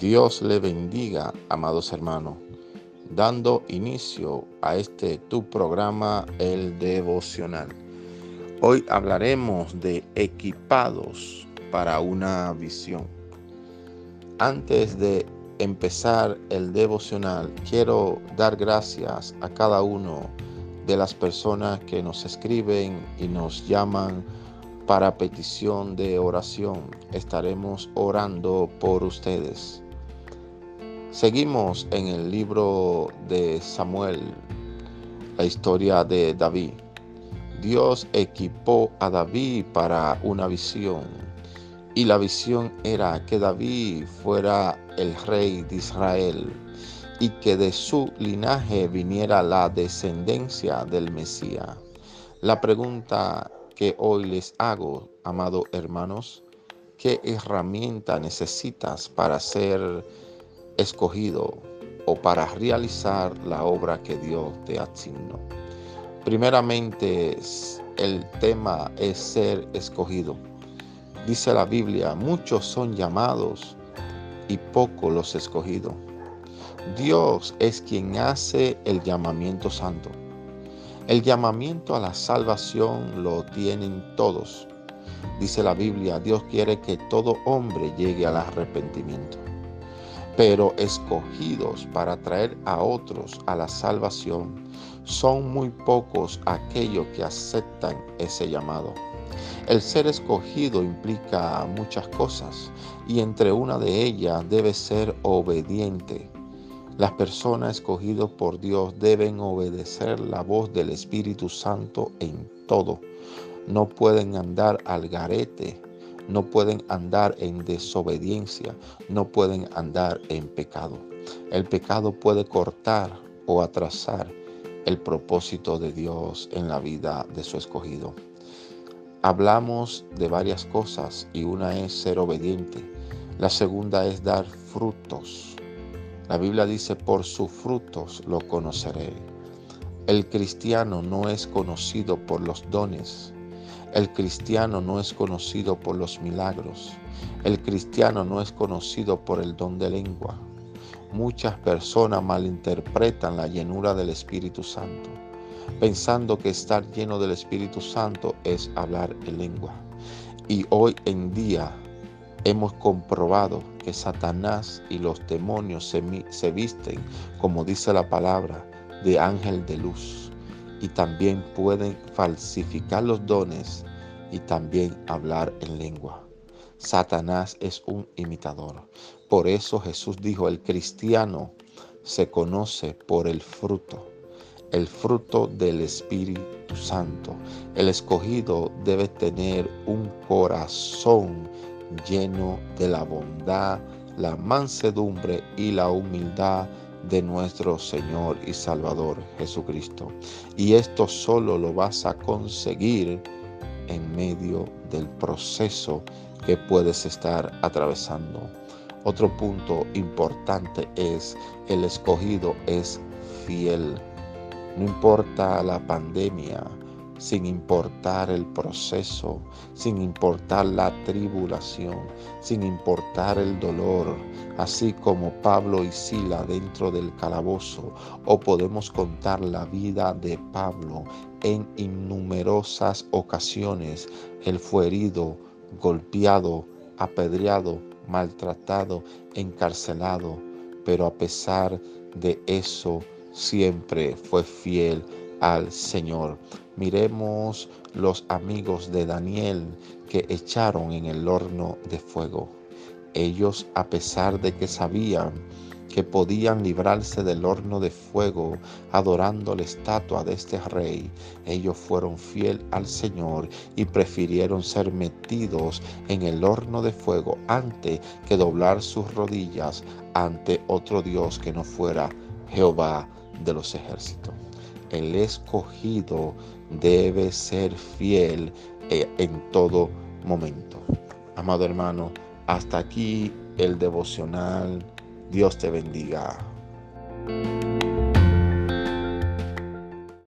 Dios le bendiga, amados hermanos, dando inicio a este tu programa, el devocional. Hoy hablaremos de equipados para una visión. Antes de empezar el devocional, quiero dar gracias a cada uno de las personas que nos escriben y nos llaman para petición de oración. Estaremos orando por ustedes. Seguimos en el libro de Samuel, la historia de David. Dios equipó a David para una visión y la visión era que David fuera el rey de Israel y que de su linaje viniera la descendencia del Mesías. La pregunta que hoy les hago, amados hermanos, ¿qué herramienta necesitas para ser escogido o para realizar la obra que Dios te asignó. Primeramente, el tema es ser escogido. Dice la Biblia, muchos son llamados y pocos los escogidos. Dios es quien hace el llamamiento santo. El llamamiento a la salvación lo tienen todos. Dice la Biblia, Dios quiere que todo hombre llegue al arrepentimiento pero escogidos para traer a otros a la salvación, son muy pocos aquellos que aceptan ese llamado. El ser escogido implica muchas cosas y entre una de ellas debe ser obediente. Las personas escogidas por Dios deben obedecer la voz del Espíritu Santo en todo. No pueden andar al garete no pueden andar en desobediencia, no pueden andar en pecado. El pecado puede cortar o atrasar el propósito de Dios en la vida de su escogido. Hablamos de varias cosas y una es ser obediente. La segunda es dar frutos. La Biblia dice, por sus frutos lo conoceré. El cristiano no es conocido por los dones, el cristiano no es conocido por los milagros. El cristiano no es conocido por el don de lengua. Muchas personas malinterpretan la llenura del Espíritu Santo, pensando que estar lleno del Espíritu Santo es hablar en lengua. Y hoy en día hemos comprobado que Satanás y los demonios se, se visten, como dice la palabra, de ángel de luz y también pueden falsificar los dones y también hablar en lengua. Satanás es un imitador. Por eso Jesús dijo, el cristiano se conoce por el fruto, el fruto del Espíritu Santo. El escogido debe tener un corazón lleno de la bondad, la mansedumbre y la humildad de nuestro Señor y Salvador Jesucristo. Y esto solo lo vas a conseguir en medio del proceso que puedes estar atravesando. Otro punto importante es el escogido es fiel. No importa la pandemia, sin importar el proceso, sin importar la tribulación, sin importar el dolor, así como Pablo y Sila dentro del calabozo, o podemos contar la vida de Pablo en innumerosas ocasiones. Él fue herido, golpeado, apedreado, maltratado, encarcelado, pero a pesar de eso siempre fue fiel al Señor. Miremos los amigos de Daniel que echaron en el horno de fuego. Ellos, a pesar de que sabían que podían librarse del horno de fuego adorando la estatua de este rey, ellos fueron fiel al Señor y prefirieron ser metidos en el horno de fuego antes que doblar sus rodillas ante otro Dios que no fuera Jehová de los ejércitos el escogido debe ser fiel eh, en todo momento. Amado hermano, hasta aquí el devocional. Dios te bendiga.